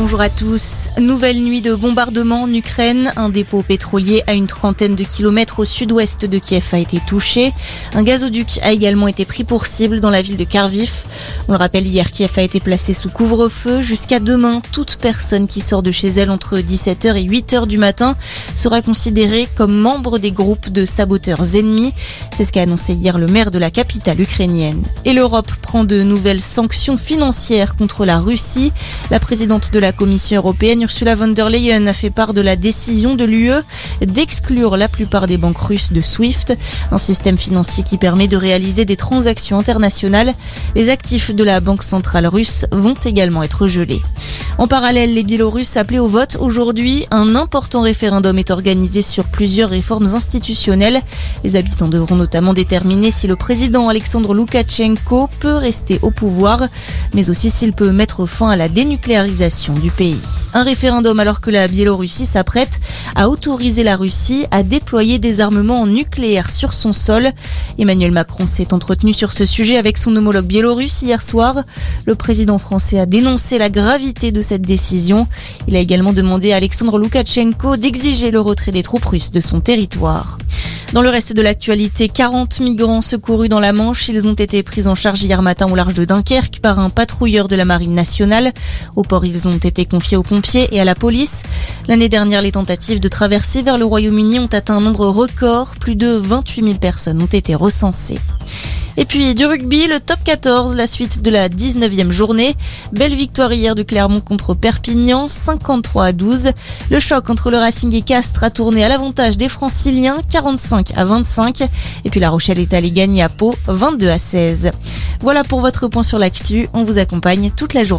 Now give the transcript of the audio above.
bonjour à tous. Nouvelle nuit de bombardement en Ukraine. Un dépôt pétrolier à une trentaine de kilomètres au sud-ouest de Kiev a été touché. Un gazoduc a également été pris pour cible dans la ville de Kharkiv. On le rappelle, hier, Kiev a été placé sous couvre-feu. Jusqu'à demain, toute personne qui sort de chez elle entre 17h et 8h du matin sera considérée comme membre des groupes de saboteurs ennemis. C'est ce qu'a annoncé hier le maire de la capitale ukrainienne. Et l'Europe prend de nouvelles sanctions financières contre la Russie. La présidente de la Commission européenne, Ursula von der Leyen, a fait part de la décision de l'UE d'exclure la plupart des banques russes de SWIFT, un système financier qui permet de réaliser des transactions internationales. Les actifs de la Banque centrale russe vont également être gelés. En parallèle, les Biélorusses appelés au vote aujourd'hui. Un important référendum est organisé sur plusieurs réformes institutionnelles. Les habitants devront notamment déterminer si le président Alexandre Loukachenko peut rester au pouvoir, mais aussi s'il peut mettre fin à la dénucléarisation du pays. Un référendum alors que la Biélorussie s'apprête à autoriser la Russie à déployer des armements nucléaires sur son sol. Emmanuel Macron s'est entretenu sur ce sujet avec son homologue biélorusse hier soir. Le président français a dénoncé la gravité de cette décision. Il a également demandé à Alexandre Loukachenko d'exiger le retrait des troupes russes de son territoire. Dans le reste de l'actualité, 40 migrants secourus dans la Manche. Ils ont été pris en charge hier matin au large de Dunkerque par un patrouilleur de la Marine nationale. Au port, ils ont été confiés aux pompiers et à la police. L'année dernière, les tentatives de traversée vers le Royaume-Uni ont atteint un nombre record. Plus de 28 000 personnes ont été recensées. Et puis du rugby, le top 14, la suite de la 19e journée. Belle victoire hier de Clermont contre Perpignan, 53 à 12. Le choc entre le Racing et Castres a tourné à l'avantage des Franciliens, 45 à 25. Et puis La Rochelle est allée gagner à Pau, 22 à 16. Voilà pour votre point sur l'actu. On vous accompagne toute la journée.